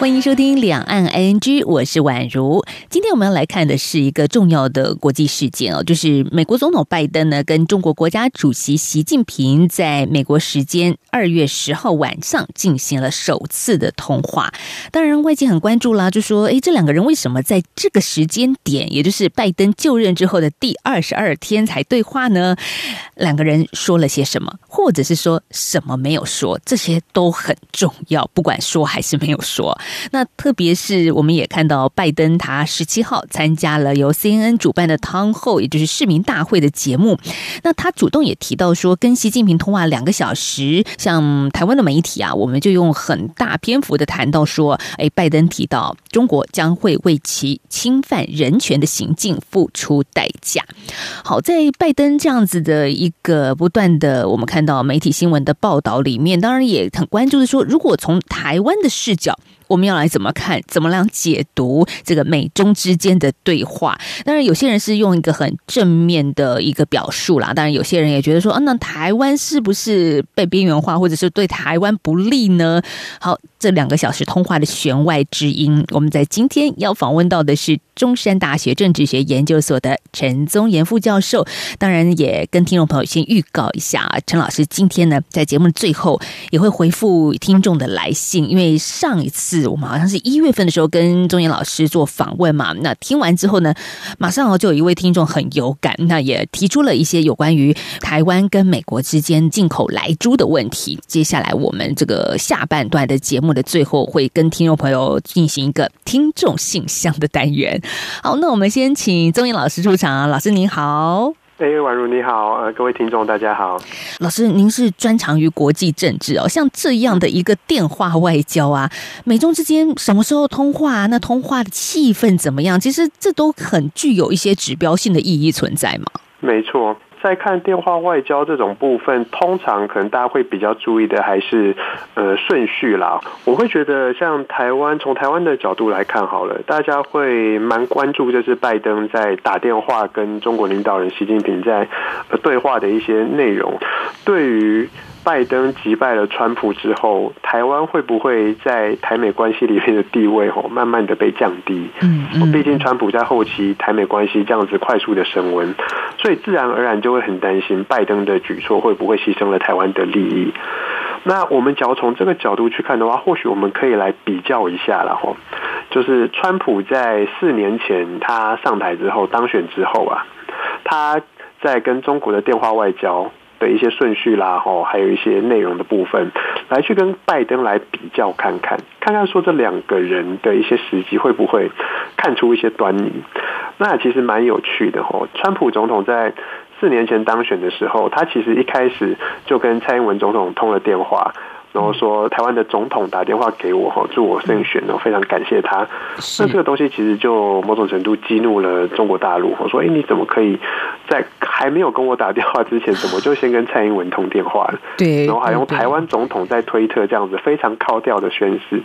欢迎收听《两岸 ING》，我是宛如。今天我们要来看的是一个重要的国际事件哦，就是美国总统拜登呢跟中国国家主席习近平在美国时间二月十号晚上进行了首次的通话。当然，外界很关注啦，就说：哎，这两个人为什么在这个时间点，也就是拜登就任之后的第二十二天才对话呢？两个人说了些什么，或者是说什么没有说？这些都很重要，不管说还是没有说。那特别是我们也看到，拜登他十七号参加了由 CNN 主办的汤后也就是市民大会的节目。那他主动也提到说，跟习近平通话两个小时。像台湾的媒体啊，我们就用很大篇幅的谈到说，哎，拜登提到中国将会为其侵犯人权的行径付出代价。好，在拜登这样子的一个不断的我们看到媒体新闻的报道里面，当然也很关注的说，如果从台湾的视角。我们要来怎么看，怎么样解读这个美中之间的对话？当然，有些人是用一个很正面的一个表述啦。当然，有些人也觉得说，啊，那台湾是不是被边缘化，或者是对台湾不利呢？好，这两个小时通话的弦外之音，我们在今天要访问到的是中山大学政治学研究所的陈宗岩副教授。当然，也跟听众朋友先预告一下，陈老师今天呢，在节目的最后也会回复听众的来信，因为上一次。我们好像是一月份的时候跟钟岩老师做访问嘛，那听完之后呢，马上哦就有一位听众很有感，那也提出了一些有关于台湾跟美国之间进口来猪的问题。接下来我们这个下半段的节目的最后会跟听众朋友进行一个听众信箱的单元。好，那我们先请钟岩老师出场，老师您好。哎，宛如你好，呃，各位听众大家好。老师，您是专长于国际政治哦，像这样的一个电话外交啊，美中之间什么时候通话？那通话的气氛怎么样？其实这都很具有一些指标性的意义存在嘛。没错。在看电话外交这种部分，通常可能大家会比较注意的还是呃顺序啦。我会觉得像台湾，从台湾的角度来看好了，大家会蛮关注就是拜登在打电话跟中国领导人习近平在对话的一些内容，对于。拜登击败了川普之后，台湾会不会在台美关系里面的地位哦慢慢的被降低？嗯嗯，毕竟川普在后期台美关系这样子快速的升温，所以自然而然就会很担心拜登的举措会不会牺牲了台湾的利益。那我们只要从这个角度去看的话，或许我们可以来比较一下了吼，就是川普在四年前他上台之后当选之后啊，他在跟中国的电话外交。的一些顺序啦，吼，还有一些内容的部分，来去跟拜登来比较看看，看看说这两个人的一些时机会不会看出一些端倪。那其实蛮有趣的吼，川普总统在四年前当选的时候，他其实一开始就跟蔡英文总统通了电话。然后说台湾的总统打电话给我哈，祝我胜选哦，非常感谢他。那这个东西其实就某种程度激怒了中国大陆。我说，哎，你怎么可以在还没有跟我打电话之前，怎么就先跟蔡英文通电话了？对，然后还用台湾总统在推特这样子非常高调的宣誓。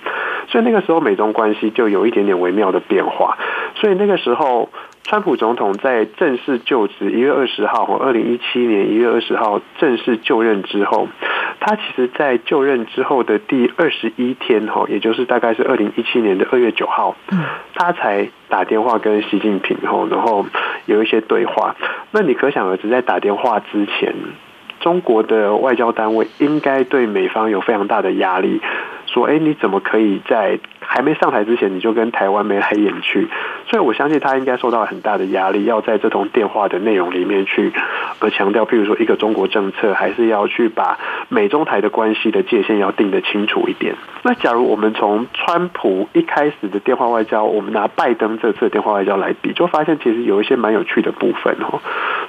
所以那个时候美中关系就有一点点微妙的变化。所以那个时候。川普总统在正式就职一月二十号，二零一七年一月二十号正式就任之后，他其实，在就任之后的第二十一天，哈，也就是大概是二零一七年的二月九号，他才打电话跟习近平，哈，然后有一些对话。那你可想而知，在打电话之前，中国的外交单位应该对美方有非常大的压力，说，哎，你怎么可以在？还没上台之前，你就跟台湾眉来眼去，所以我相信他应该受到很大的压力，要在这通电话的内容里面去呃强调，譬如说一个中国政策，还是要去把美中台的关系的界限要定得清楚一点。那假如我们从川普一开始的电话外交，我们拿拜登这次的电话外交来比，就发现其实有一些蛮有趣的部分哦。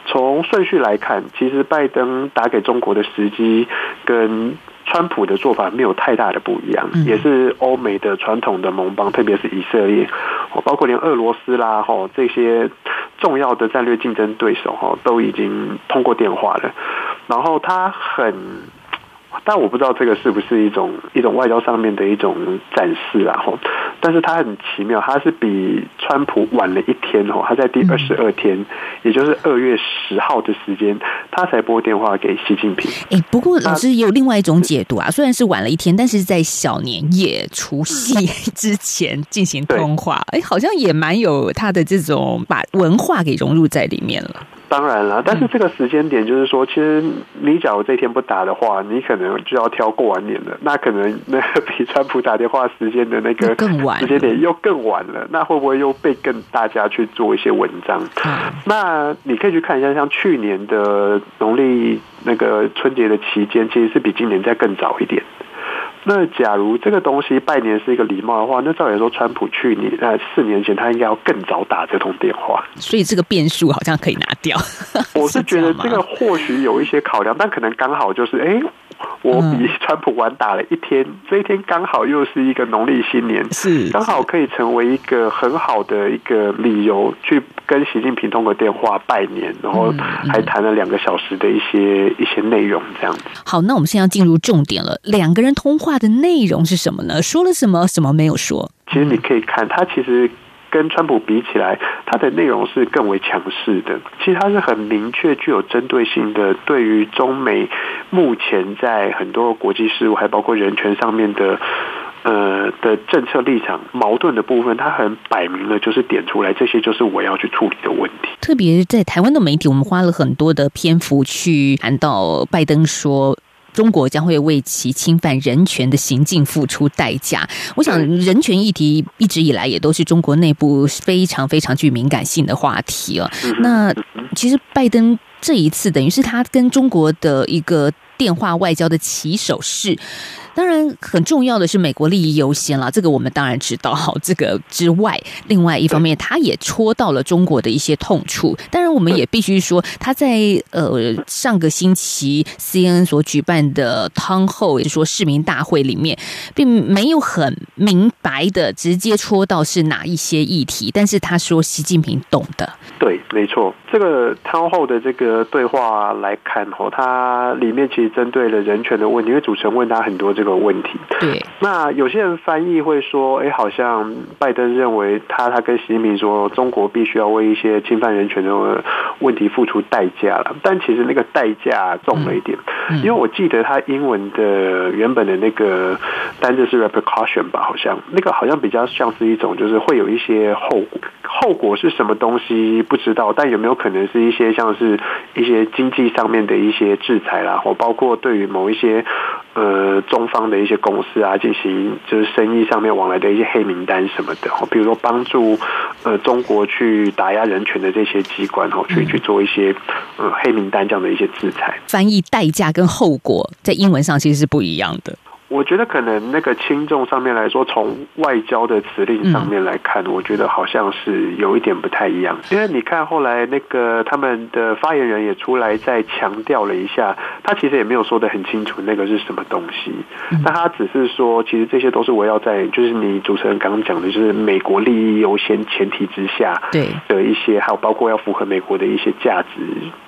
从顺序来看，其实拜登打给中国的时机跟。川普的做法没有太大的不一样，也是欧美的传统的盟邦，特别是以色列，包括连俄罗斯啦，哈这些重要的战略竞争对手，哈都已经通过电话了。然后他很，但我不知道这个是不是一种一种外交上面的一种展示啊，哈。但是他很奇妙，他是比川普晚了一天哦，他在第二十二天，也就是二月十号的时间，他才拨电话给习近平。哎，不过老师也有另外一种解读啊，虽然是晚了一天，但是在小年夜除夕 之前进行通话，哎，好像也蛮有他的这种把文化给融入在里面了。当然了，但是这个时间点就是说，其实你假如这天不打的话，你可能就要挑过完年了。那可能那个比川普打电话时间的那个更晚时间点又更晚了。那会不会又被更大家去做一些文章？那你可以去看一下，像去年的农历那个春节的期间，其实是比今年再更早一点。那假如这个东西拜年是一个礼貌的话，那照理说，川普去年呃四年前他应该要更早打这通电话，所以这个变数好像可以拿掉。我是 觉得这个或许有一些考量，但可能刚好就是哎。我比川普晚打了一天，这一天刚好又是一个农历新年，是刚好可以成为一个很好的一个理由，去跟习近平通个电话拜年，然后还谈了两个小时的一些一些内容，这样子。好，那我们现在要进入重点了，两个人通话的内容是什么呢？说了什么？什么没有说？其实你可以看，他其实。跟川普比起来，它的内容是更为强势的。其实它是很明确、具有针对性的，对于中美目前在很多国际事务，还包括人权上面的呃的政策立场矛盾的部分，它很摆明了就是点出来，这些就是我要去处理的问题。特别在台湾的媒体，我们花了很多的篇幅去谈到拜登说。中国将会为其侵犯人权的行径付出代价。我想，人权议题一直以来也都是中国内部非常非常具敏感性的话题哦。那其实拜登这一次等于是他跟中国的一个电话外交的起手式。当然，很重要的是美国利益优先了，这个我们当然知道。好，这个之外，另外一方面，他也戳到了中国的一些痛处。当然，我们也必须说，他在呃上个星期 C N 所举办的汤后，也就是说市民大会里面，并没有很明白的直接戳到是哪一些议题，但是他说习近平懂的。对，没错，这个汤后的这个对话来看，哦，它里面其实针对了人权的问题，因为主持人问他很多这个。问题，对。那有些人翻译会说，哎，好像拜登认为他他跟习近平说，中国必须要为一些侵犯人权的问题付出代价了。但其实那个代价重了一点，因为我记得他英文的原本的那个单字是 repercussion 吧，好像那个好像比较像是一种，就是会有一些后果。后果是什么东西不知道，但有没有可能是一些像是一些经济上面的一些制裁啦，或包括对于某一些呃中方的一些公司啊进行就是生意上面往来的一些黑名单什么的，比如说帮助呃中国去打压人权的这些机关哦，去去做一些呃黑名单这样的一些制裁。翻译代价跟后果在英文上其实是不一样的。我觉得可能那个轻重上面来说，从外交的指令上面来看，我觉得好像是有一点不太一样。因为你看后来那个他们的发言人也出来再强调了一下，他其实也没有说的很清楚那个是什么东西，但他只是说，其实这些都是围绕在就是你主持人刚刚讲的，就是美国利益优先前提之下，对的一些，还有包括要符合美国的一些价值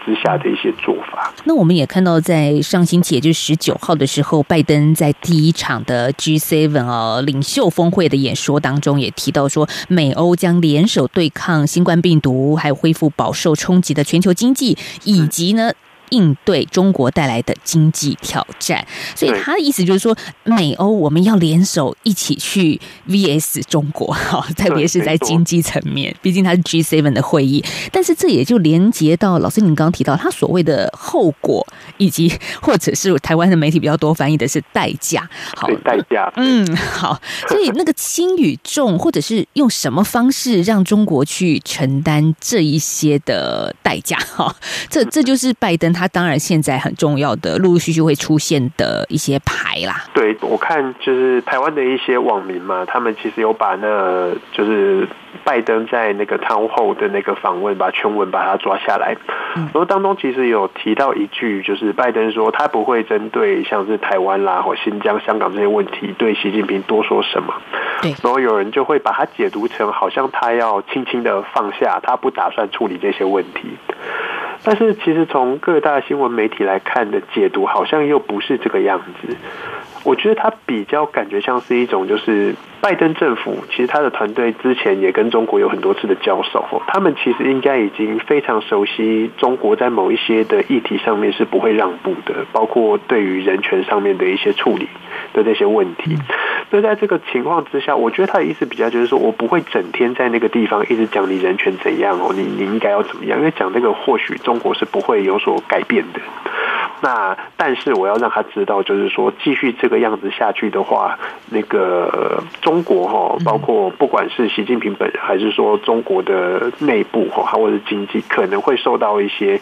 之下的一些做法。那我们也看到，在上星期，也就是十九号的时候，拜登在。第一场的 G7 哦领袖峰会的演说当中，也提到说，美欧将联手对抗新冠病毒，还有恢复饱受冲击的全球经济，以及呢。应对中国带来的经济挑战，所以他的意思就是说，美欧我们要联手一起去 VS 中国，哈，特别是在经济层面，毕竟它是 G7 的会议。但是这也就连接到老师您刚刚提到他所谓的后果，以及或者是台湾的媒体比较多翻译的是代价，好代价，嗯，好，所以那个轻与重，或者是用什么方式让中国去承担这一些的代价，哈，这这就是拜登。他当然现在很重要的，陆陆续续会出现的一些牌啦。对，我看就是台湾的一些网民嘛，他们其实有把那，就是拜登在那个汤后的那个访问，把全文把它抓下来。然后当中其实有提到一句，就是拜登说他不会针对像是台湾啦或新疆、香港这些问题对习近平多说什么。对。然后有人就会把它解读成好像他要轻轻的放下，他不打算处理这些问题。但是其实从各大新闻媒体来看的解读，好像又不是这个样子。我觉得他比较感觉像是一种，就是拜登政府其实他的团队之前也跟中国有很多次的交手，他们其实应该已经非常熟悉中国在某一些的议题上面是不会让步的，包括对于人权上面的一些处理的这些问题。那在这个情况之下，我觉得他的意思比较就是说我不会整天在那个地方一直讲你人权怎样哦，你你应该要怎么样？因为讲这个或许中国是不会有所改变的。那但是我要让他知道，就是说继续这个样子下去的话，那个中国哈，包括不管是习近平本人，还是说中国的内部哈，或者是经济，可能会受到一些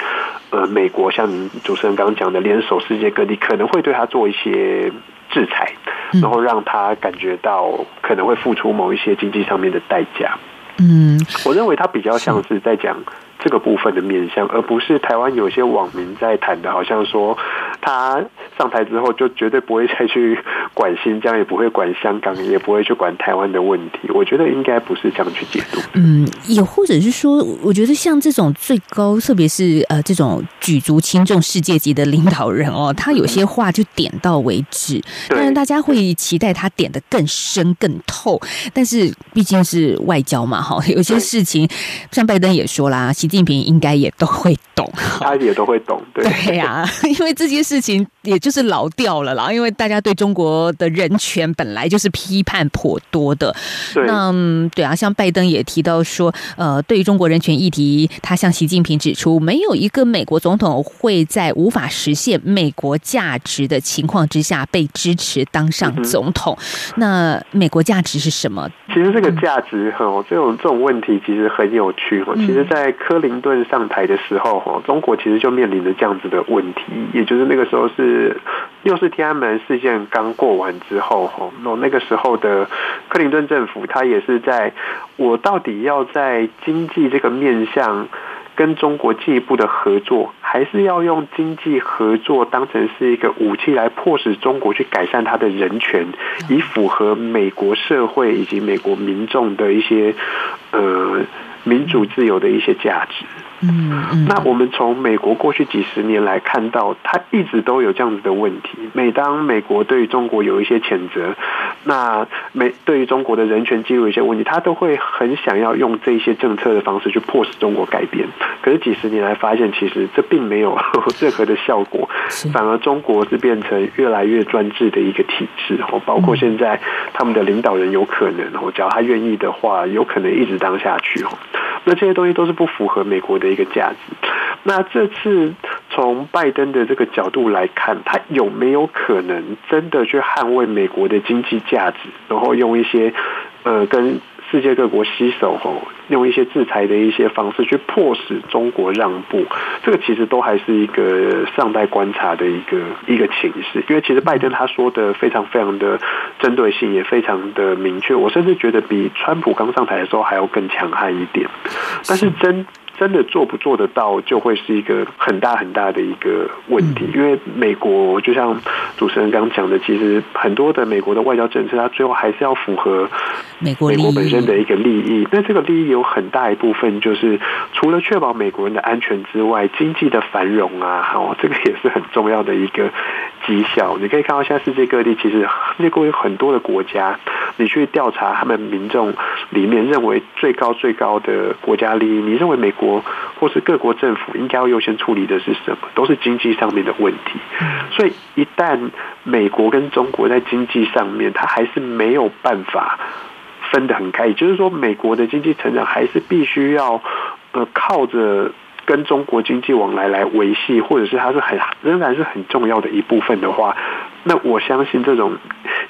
呃美国像主持人刚刚讲的联手世界各地，可能会对他做一些制裁，然后让他感觉到可能会付出某一些经济上面的代价。嗯，我认为他比较像是在讲。这个部分的面向，而不是台湾有些网民在谈的，好像说他上台之后就绝对不会再去管新疆，也不会管香港，也不会去管台湾的问题。我觉得应该不是这样去解读。嗯，也或者是说，我觉得像这种最高，特别是呃这种举足轻重世界级的领导人哦，他有些话就点到为止。当然，大家会期待他点的更深更透，但是毕竟是外交嘛，哈，有些事情像拜登也说啦。习近平应该也都会懂，他也都会懂，对对呀，因为这件事情也就是老掉了啦。因为大家对中国的人权本来就是批判颇多的，那对啊，像拜登也提到说，呃，对于中国人权议题，他向习近平指出，没有一个美国总统会在无法实现美国价值的情况之下被支持当上总统。那美国价值是什么？其实这个价值哈，这种这种问题其实很有趣哈。其实，在科克林顿上台的时候，哈，中国其实就面临着这样子的问题，也就是那个时候是又是天安门事件刚过完之后，哈，那那个时候的克林顿政府，他也是在我到底要在经济这个面向跟中国进一步的合作，还是要用经济合作当成是一个武器来迫使中国去改善他的人权，以符合美国社会以及美国民众的一些呃。民主自由的一些价值。嗯，那我们从美国过去几十年来看到，它一直都有这样子的问题。每当美国对于中国有一些谴责，那美对于中国的人权记录一些问题，他都会很想要用这些政策的方式去迫使中国改变。可是几十年来发现，其实这并没有 任何的效果，反而中国是变成越来越专制的一个体制。哦，包括现在他们的领导人有可能哦，只要他愿意的话，有可能一直当下去。哦，那这些东西都是不符合美国的。一个价值。那这次从拜登的这个角度来看，他有没有可能真的去捍卫美国的经济价值，然后用一些呃跟世界各国携手吼，用一些制裁的一些方式去迫使中国让步？这个其实都还是一个尚待观察的一个一个情势。因为其实拜登他说的非常非常的针对性，也非常的明确。我甚至觉得比川普刚上台的时候还要更强悍一点。但是真。真的做不做得到，就会是一个很大很大的一个问题。因为美国就像主持人刚讲的，其实很多的美国的外交政策，它最后还是要符合美国美国本身的一个利益。那这个利益有很大一部分就是除了确保美国人的安全之外，经济的繁荣啊，哦，这个也是很重要的一个绩效。你可以看到，现在世界各地其实世界各地很多的国家，你去调查他们民众里面认为最高最高的国家利益，你认为美国？国或是各国政府应该要优先处理的是什么？都是经济上面的问题。所以一旦美国跟中国在经济上面，它还是没有办法分得很开。也就是说，美国的经济成长还是必须要呃靠着跟中国经济往来来维系，或者是它是很仍然是很重要的一部分的话，那我相信这种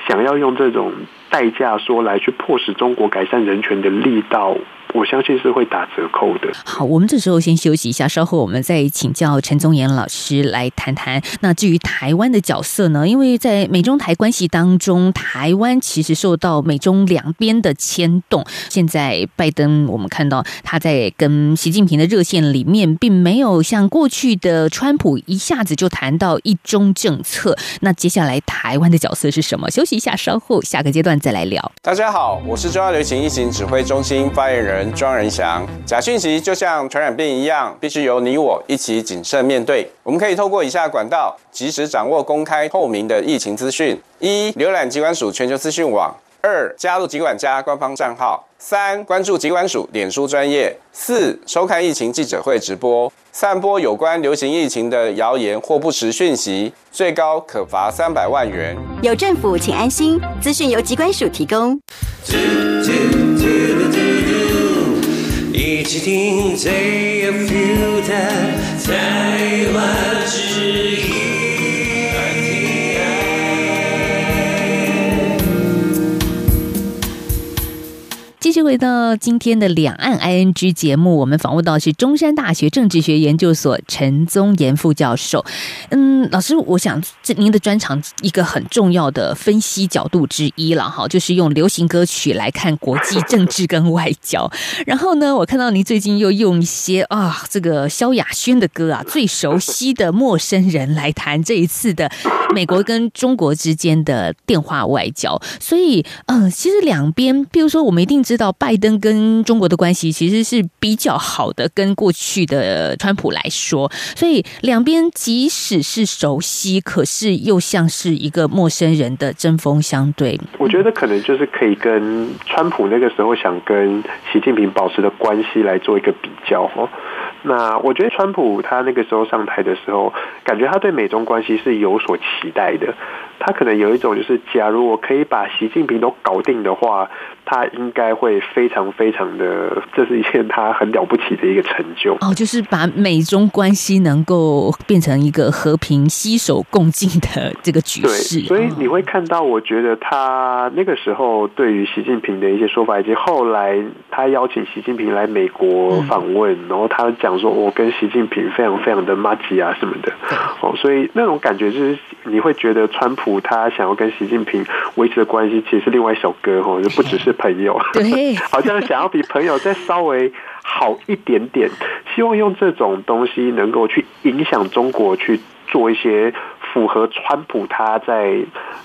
想要用这种代价说来去迫使中国改善人权的力道。我相信是会打折扣的。好，我们这时候先休息一下，稍后我们再请教陈宗岩老师来谈谈。那至于台湾的角色呢？因为在美中台关系当中，台湾其实受到美中两边的牵动。现在拜登，我们看到他在跟习近平的热线里面，并没有像过去的川普一下子就谈到一中政策。那接下来台湾的角色是什么？休一下，稍后下个阶段再来聊。大家好，我是中央流行疫情指挥中心发言人。庄仁祥。假讯息就像传染病一样，必须由你我一起谨慎面对。我们可以透过以下管道，及时掌握公开透明的疫情资讯：一、浏览机关署全球资讯网；二、加入疾管家官方账号。三、关注疾管署脸书专业；四、收看疫情记者会直播。散播有关流行疫情的谣言或不实讯息，最高可罚三百万元。有政府，请安心。资讯由疾管署提供。一起听最有 feel 的台湾之回到今天的两岸 ING 节目，我们访问到是中山大学政治学研究所陈宗岩副教授。嗯，老师，我想这您的专长一个很重要的分析角度之一了哈，就是用流行歌曲来看国际政治跟外交。然后呢，我看到您最近又用一些啊，这个萧亚轩的歌啊，最熟悉的陌生人来谈这一次的美国跟中国之间的电话外交。所以，嗯，其实两边，比如说我们一定。知道拜登跟中国的关系其实是比较好的，跟过去的川普来说，所以两边即使是熟悉，可是又像是一个陌生人的针锋相对。我觉得可能就是可以跟川普那个时候想跟习近平保持的关系来做一个比较哦。那我觉得川普他那个时候上台的时候，感觉他对美中关系是有所期待的。他可能有一种就是，假如我可以把习近平都搞定的话，他应该会非常非常的，这是一件他很了不起的一个成就。哦，就是把美中关系能够变成一个和平携手共进的这个局势。所以你会看到，我觉得他那个时候对于习近平的一些说法，以及后来他邀请习近平来美国访问，然后他讲说我跟习近平非常非常的默契啊什么的。哦，所以那种感觉就是你会觉得川普。他想要跟习近平维持的关系，其实是另外一首歌哦，就不只是朋友，对，好像想要比朋友再稍微好一点点，希望用这种东西能够去影响中国去做一些符合川普他在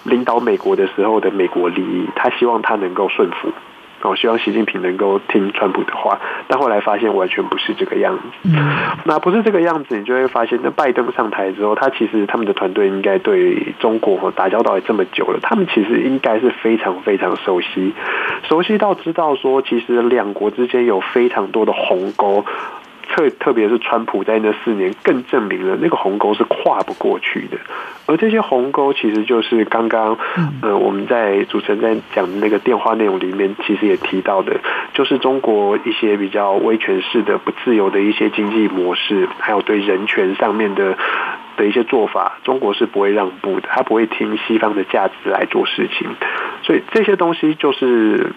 领导美国的时候的美国利益，他希望他能够顺服。我希望习近平能够听川普的话，但后来发现完全不是这个样子。那不是这个样子，你就会发现，那拜登上台之后，他其实他们的团队应该对中国打交道也这么久了，他们其实应该是非常非常熟悉，熟悉到知道说，其实两国之间有非常多的鸿沟。特特别是川普在那四年，更证明了那个鸿沟是跨不过去的。而这些鸿沟，其实就是刚刚呃我们在主持人在讲的那个电话内容里面，其实也提到的，就是中国一些比较威权式的、不自由的一些经济模式，还有对人权上面的的一些做法，中国是不会让步的，他不会听西方的价值来做事情。所以这些东西就是。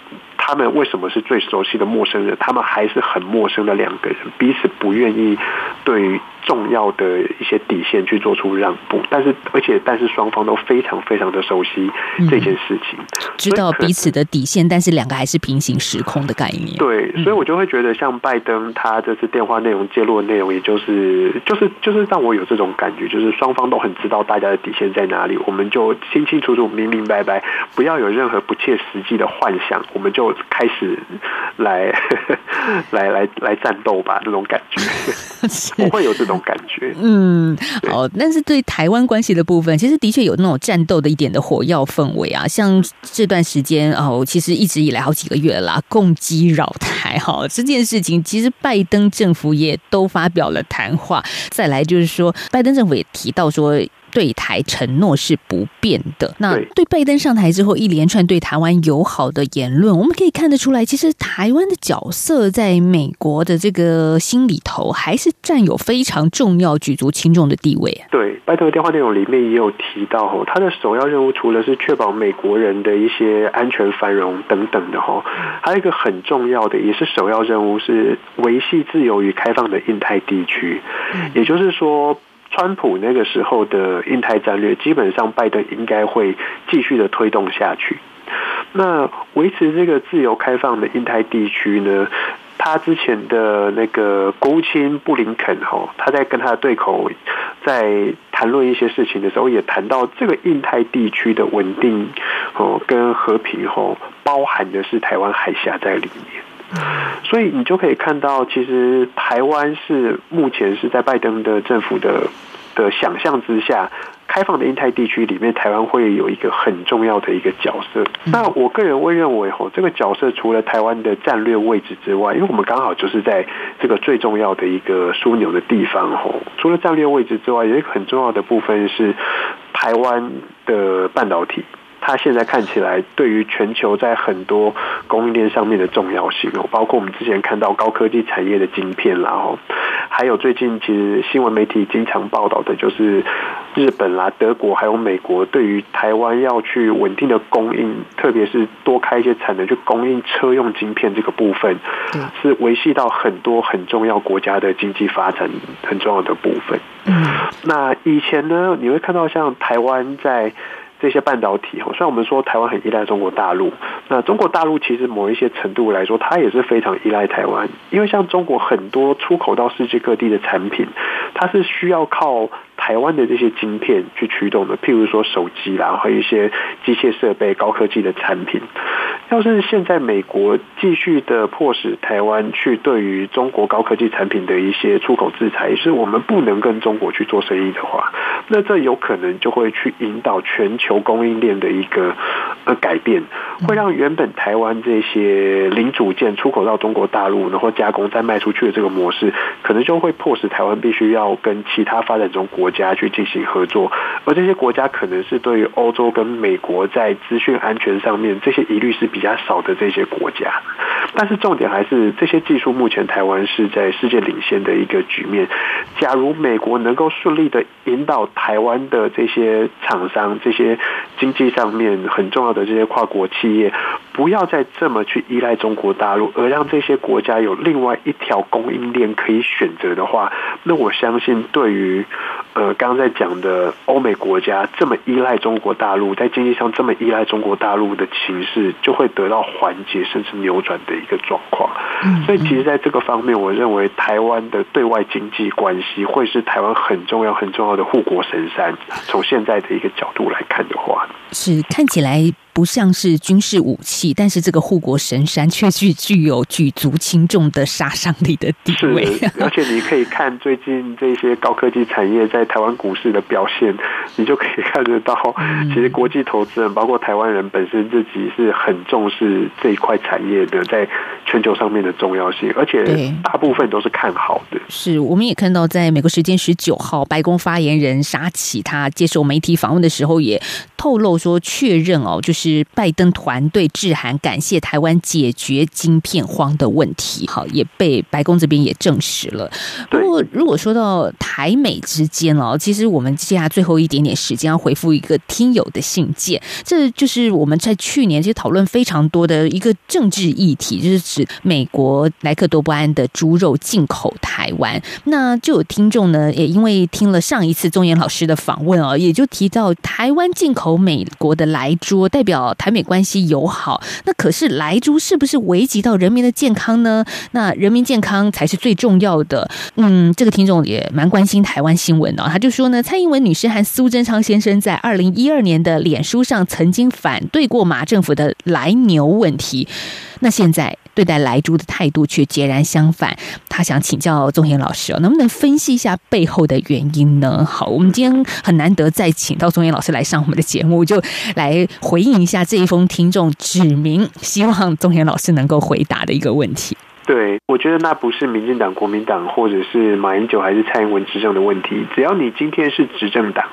他们为什么是最熟悉的陌生人？他们还是很陌生的两个人，彼此不愿意对于。重要的一些底线去做出让步，但是而且但是双方都非常非常的熟悉这件事情，知道彼此的底线，但是两个还是平行时空的概念。对，所以我就会觉得像拜登他这次电话内容揭露的内容，也就是就是就是让我有这种感觉，就是双方都很知道大家的底线在哪里，我们就清清楚楚、明明白白，不要有任何不切实际的幻想，我们就开始来 来来来战斗吧，那种感觉，不会有这种。感觉嗯哦，但是对台湾关系的部分，其实的确有那种战斗的一点的火药氛围啊。像这段时间哦，其实一直以来好几个月啦，共击扰台哈这件事情，其实拜登政府也都发表了谈话。再来就是说，拜登政府也提到说。对台承诺是不变的。那对拜登上台之后一连串对台湾友好的言论，我们可以看得出来，其实台湾的角色在美国的这个心里头还是占有非常重要、举足轻重的地位。对，拜登的电话内容里面也有提到，哈，他的首要任务除了是确保美国人的一些安全、繁荣等等的，哈，还有一个很重要的，也是首要任务是维系自由与开放的印太地区。也就是说。川普那个时候的印太战略，基本上拜登应该会继续的推动下去。那维持这个自由开放的印太地区呢？他之前的那个国务卿布林肯哈，他在跟他的对口在谈论一些事情的时候，也谈到这个印太地区的稳定哦跟和平哦，包含的是台湾海峡在里面。所以你就可以看到，其实台湾是目前是在拜登的政府的的想象之下。开放的印太地区里面，台湾会有一个很重要的一个角色。那我个人会认为，吼，这个角色除了台湾的战略位置之外，因为我们刚好就是在这个最重要的一个枢纽的地方，吼，除了战略位置之外，有一个很重要的部分是台湾的半导体。它现在看起来对于全球在很多供应链上面的重要性哦，包括我们之前看到高科技产业的晶片，啦哦还有最近其实新闻媒体经常报道的就是日本啦、德国还有美国对于台湾要去稳定的供应，特别是多开一些产能去供应车用晶片这个部分，是维系到很多很重要国家的经济发展很重要的部分。嗯，那以前呢，你会看到像台湾在。这些半导体，虽然我们说台湾很依赖中国大陆，那中国大陆其实某一些程度来说，它也是非常依赖台湾，因为像中国很多出口到世界各地的产品，它是需要靠。台湾的这些晶片去驱动的，譬如说手机啦，和一些机械设备、高科技的产品。要是现在美国继续的迫使台湾去对于中国高科技产品的一些出口制裁，是我们不能跟中国去做生意的话，那这有可能就会去引导全球供应链的一个呃改变，会让原本台湾这些零组件出口到中国大陆，然后加工再卖出去的这个模式，可能就会迫使台湾必须要跟其他发展中国。国家去进行合作，而这些国家可能是对于欧洲跟美国在资讯安全上面这些疑虑是比比较少的这些国家。但是重点还是这些技术目前台湾是在世界领先的一个局面。假如美国能够顺利的引导台湾的这些厂商、这些经济上面很重要的这些跨国企业，不要再这么去依赖中国大陆，而让这些国家有另外一条供应链可以选择的话，那我相信对于。呃，刚刚在讲的欧美国家这么依赖中国大陆，在经济上这么依赖中国大陆的情势，就会得到缓解甚至扭转的一个状况。所以，其实在这个方面，我认为台湾的对外经济关系会是台湾很重要、很重要的护国神山。从现在的一个角度来看的话，是看起来。不像是军事武器，但是这个护国神山却具具有举足轻重的杀伤力的地位。而且你可以看最近这些高科技产业在台湾股市的表现，你就可以看得到，其实国际投资人包括台湾人本身自己是很重视这一块产业的，在全球上面的重要性，而且大部分都是看好的。是，我们也看到，在美国时间十九号，白宫发言人沙奇他接受媒体访问的时候，也透露说，确认哦，就是。是拜登团队致函感谢台湾解决晶片荒的问题，好也被白宫这边也证实了。不过，如果说到台美之间哦，其实我们接下来最后一点点时间要回复一个听友的信件，这就是我们在去年其实讨论非常多的一个政治议题，就是指美国莱克多巴胺的猪肉进口台湾。那就有听众呢，也因为听了上一次钟岩老师的访问哦，也就提到台湾进口美国的莱猪代表。台美关系友好，那可是莱猪是不是危及到人民的健康呢？那人民健康才是最重要的。嗯，这个听众也蛮关心台湾新闻的，他就说呢，蔡英文女士和苏贞昌先生在二零一二年的脸书上曾经反对过马政府的来牛问题，那现在。对待来猪的态度却截然相反，他想请教宗贤老师哦，能不能分析一下背后的原因呢？好，我们今天很难得再请到宗贤老师来上我们的节目，就来回应一下这一封听众指明希望宗贤老师能够回答的一个问题。对，我觉得那不是民进党、国民党，或者是马英九还是蔡英文执政的问题。只要你今天是执政党，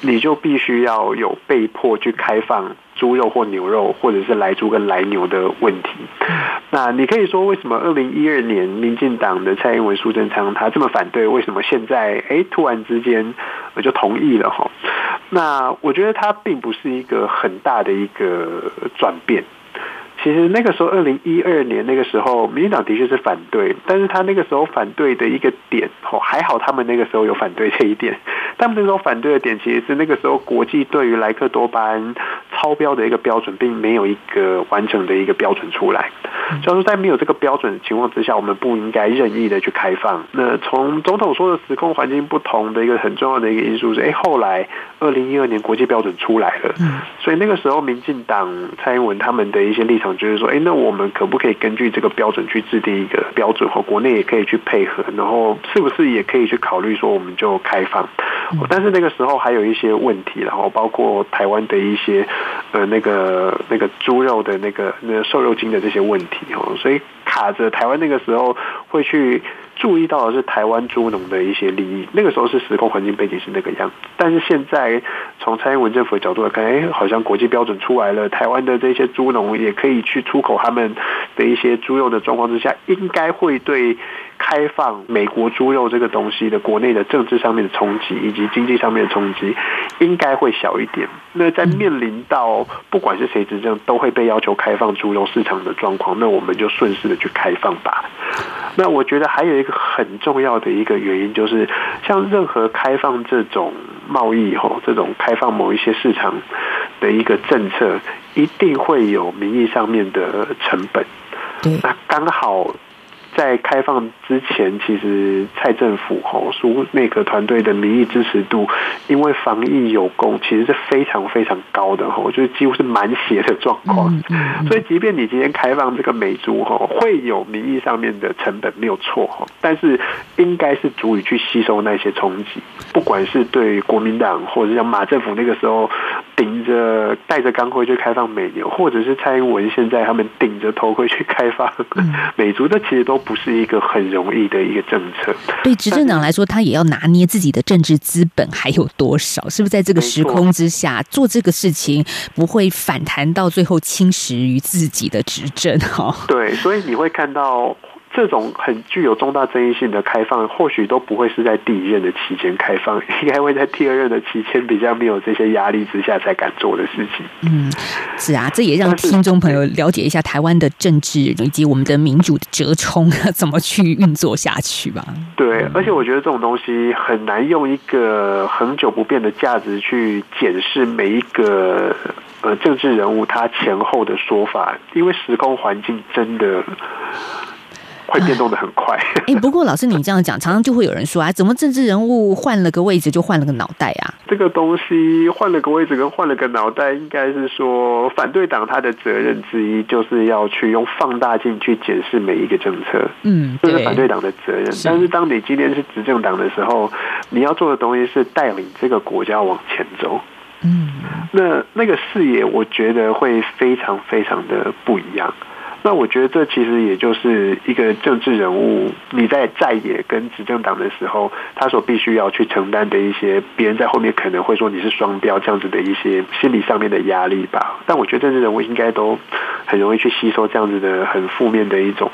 你就必须要有被迫去开放猪肉或牛肉，或者是来猪跟来牛的问题。那你可以说，为什么二零一二年民进党的蔡英文、苏贞昌他这么反对？为什么现在哎突然之间我就同意了哈？那我觉得他并不是一个很大的一个转变。其实那个时候，二零一二年那个时候，民进党的确是反对，但是他那个时候反对的一个点，哦，还好他们那个时候有反对这一点。他们那时候反对的点，其实是那个时候国际对于莱克多巴胺超标的一个标准，并没有一个完整的一个标准出来。所以说在没有这个标准的情况之下，我们不应该任意的去开放。那从总统说的时空环境不同的一个很重要的一个因素是，哎，后来二零一二年国际标准出来了，所以那个时候民进党蔡英文他们的一些立场就是说，哎，那我们可不可以根据这个标准去制定一个标准？和国内也可以去配合，然后是不是也可以去考虑说我们就开放？但是那个时候还有一些问题，然后包括台湾的一些呃那个那个猪肉的那个那个瘦肉精的这些问题哦，所以卡着台湾那个时候会去。注意到的是台湾猪农的一些利益，那个时候是时空环境背景是那个样，但是现在从蔡英文政府的角度来看，哎，好像国际标准出来了，台湾的这些猪农也可以去出口他们的一些猪肉的状况之下，应该会对。开放美国猪肉这个东西的国内的政治上面的冲击，以及经济上面的冲击，应该会小一点。那在面临到不管是谁执政都会被要求开放猪肉市场的状况，那我们就顺势的去开放吧。那我觉得还有一个很重要的一个原因，就是像任何开放这种贸易吼，这种开放某一些市场的一个政策，一定会有名义上面的成本。对，那刚好。在开放之前，其实蔡政府吼苏内阁团队的民意支持度，因为防疫有功，其实是非常非常高的吼，就是几乎是满血的状况。所以，即便你今天开放这个美猪吼，会有民意上面的成本没有错吼，但是应该是足以去吸收那些冲击，不管是对国民党，或者像马政府那个时候顶着戴着钢盔去开放美牛，或者是蔡英文现在他们顶着头盔去开放 美猪，这其实都。不是一个很容易的一个政策。对执政党来说，他也要拿捏自己的政治资本还有多少，是不是在这个时空之下做这个事情不会反弹到最后侵蚀于自己的执政？哈，对，所以你会看到。这种很具有重大争议性的开放，或许都不会是在第一任的期间开放，应该会在第二任的期间比较没有这些压力之下才敢做的事情。嗯，是啊，这也让听众朋友了解一下台湾的政治以及我们的民主的折冲怎么去运作下去吧。对，而且我觉得这种东西很难用一个恒久不变的价值去检视每一个呃政治人物他前后的说法，因为时空环境真的。会变动的很快。哎，不过老师你这样讲，常常就会有人说啊，怎么政治人物换了个位置就换了个脑袋啊？这个东西换了个位置跟换了个脑袋，应该是说反对党他的责任之一，就是要去用放大镜去检视每一个政策。嗯，这是反对党的责任。但是当你今天是执政党的时候，你要做的东西是带领这个国家往前走。嗯，那那个视野，我觉得会非常非常的不一样。那我觉得这其实也就是一个政治人物，你在在野跟执政党的时候，他所必须要去承担的一些别人在后面可能会说你是双标这样子的一些心理上面的压力吧。但我觉得政治人物应该都很容易去吸收这样子的很负面的一种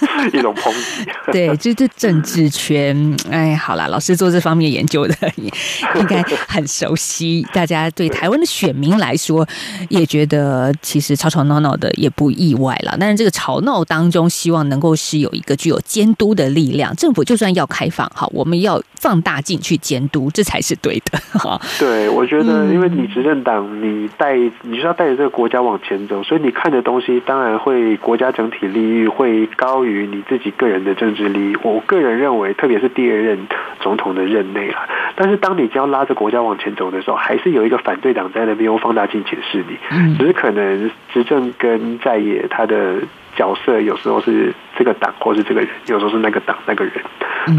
一种抨击。对，这这政治圈，哎，好了，老师做这方面研究的应该很熟悉。大家对台湾的选民来说，也觉得其实吵吵闹闹的也不意外。外了，但是这个吵闹当中，希望能够是有一个具有监督的力量。政府就算要开放，好，我们要放大镜去监督，这才是对的。哈，对，我觉得，因为你执政党，你带，你是要带着这个国家往前走，所以你看的东西，当然会国家整体利益会高于你自己个人的政治利益。我个人认为，特别是第二任总统的任内了。但是，当你要拉着国家往前走的时候，还是有一个反对党在那边用放大镜检视你。嗯，只是可能执政跟在野。他的角色有时候是这个党，或是这个人，有时候是那个党那个人。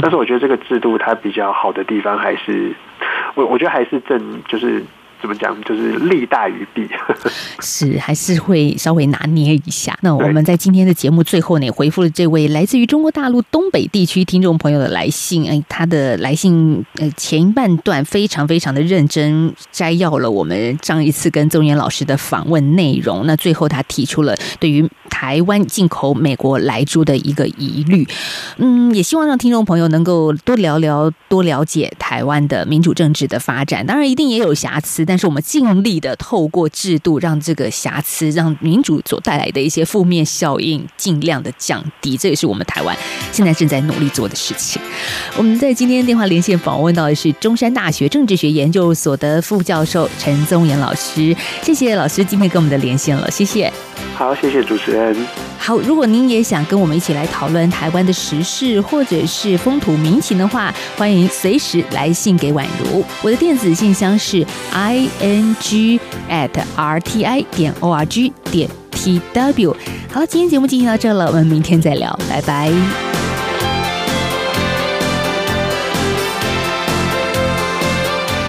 但是我觉得这个制度它比较好的地方，还是我我觉得还是正就是。怎么讲？就是利大于弊，是还是会稍微拿捏一下。那我们在今天的节目最后呢，回复了这位来自于中国大陆东北地区听众朋友的来信。哎，他的来信呃前半段非常非常的认真摘要了我们上一次跟宗元老师的访问内容。那最后他提出了对于台湾进口美国来猪的一个疑虑。嗯，也希望让听众朋友能够多聊聊、多了解台湾的民主政治的发展。当然，一定也有瑕疵。但是我们尽力的透过制度，让这个瑕疵，让民主所带来的一些负面效应尽量的降低，这也是我们台湾现在正在努力做的事情。我们在今天电话连线访问到的是中山大学政治学研究所的副教授陈宗元老师，谢谢老师今天跟我们的连线了，谢谢。好，谢谢主持人。好，如果您也想跟我们一起来讨论台湾的时事或者是风土民情的话，欢迎随时来信给宛如。我的电子信箱是 i n g at r t i 点 o r g 点 t w。好，今天节目进行到这了，我们明天再聊，拜拜。